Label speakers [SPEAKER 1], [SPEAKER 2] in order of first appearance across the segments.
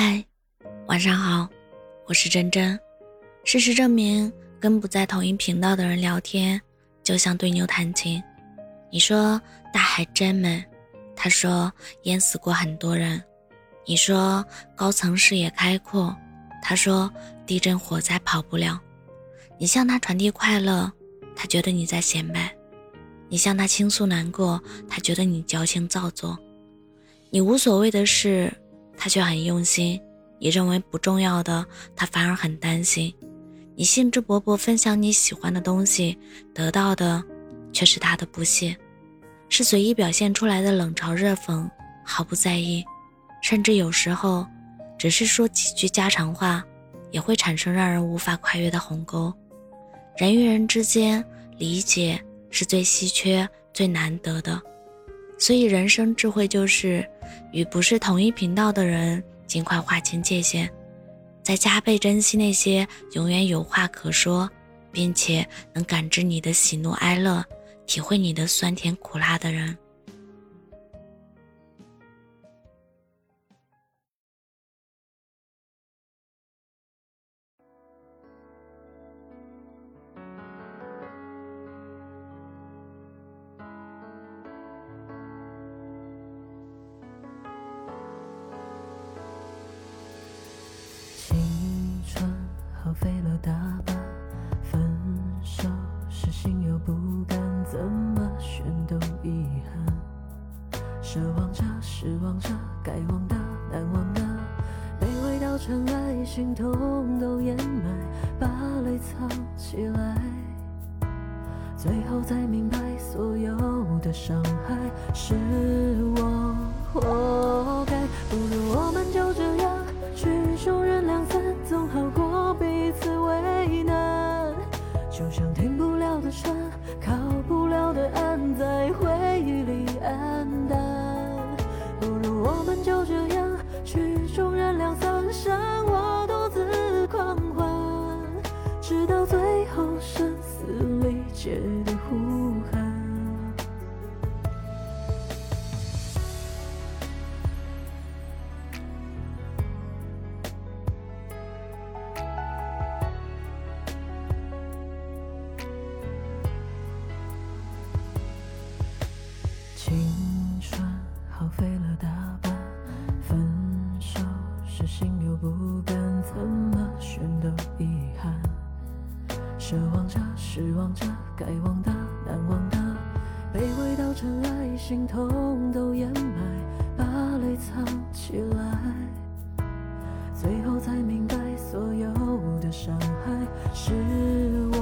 [SPEAKER 1] 嗨，晚上好，我是真真。事实证明，跟不在同一频道的人聊天，就像对牛弹琴。你说大海真美，他说淹死过很多人；你说高层视野开阔，他说地震火灾跑不了。你向他传递快乐，他觉得你在显摆；你向他倾诉难过，他觉得你矫情造作。你无所谓的事。却很用心，你认为不重要的，他反而很担心。你兴致勃勃分享你喜欢的东西，得到的却是他的不屑，是随意表现出来的冷嘲热讽，毫不在意，甚至有时候只是说几句家常话，也会产生让人无法跨越的鸿沟。人与人之间，理解是最稀缺、最难得的。所以，人生智慧就是与不是同一频道的人尽快划清界限，再加倍珍惜那些永远有话可说，并且能感知你的喜怒哀乐、体会你的酸甜苦辣的人。
[SPEAKER 2] 飞了大半，分手时心有不甘，怎么选都遗憾。奢望着，失望着，该忘的，难忘的，卑微到尘埃，心痛都掩埋，把泪藏起来，最后才明白，所有的伤害是我活该，不如我们就这样奢望着，失望着，该忘的，难忘的，卑微到尘埃，心痛都掩埋，把泪藏起来，最后才明白，所有的伤害是我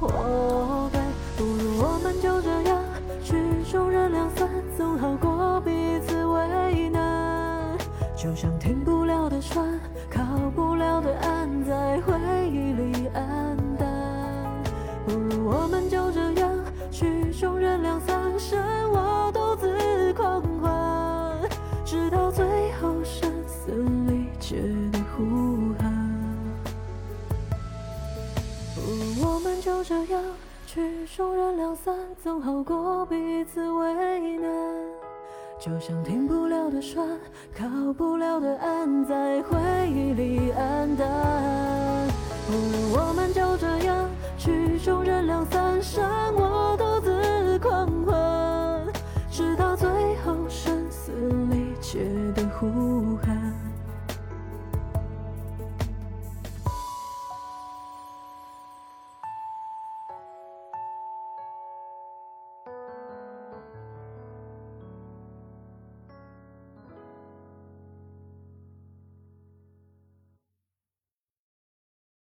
[SPEAKER 2] 活该。不如我们就这样。曲终人两散，总好过彼此为难。就像停不了的船，靠不了的岸，在回忆里安。我们就这样，曲终人两散，剩我独自狂欢，直到最后声嘶力竭的呼喊。不我们就这样。曲终人两散，总好过彼此为难。就像停不了的船，靠不了的岸，在回忆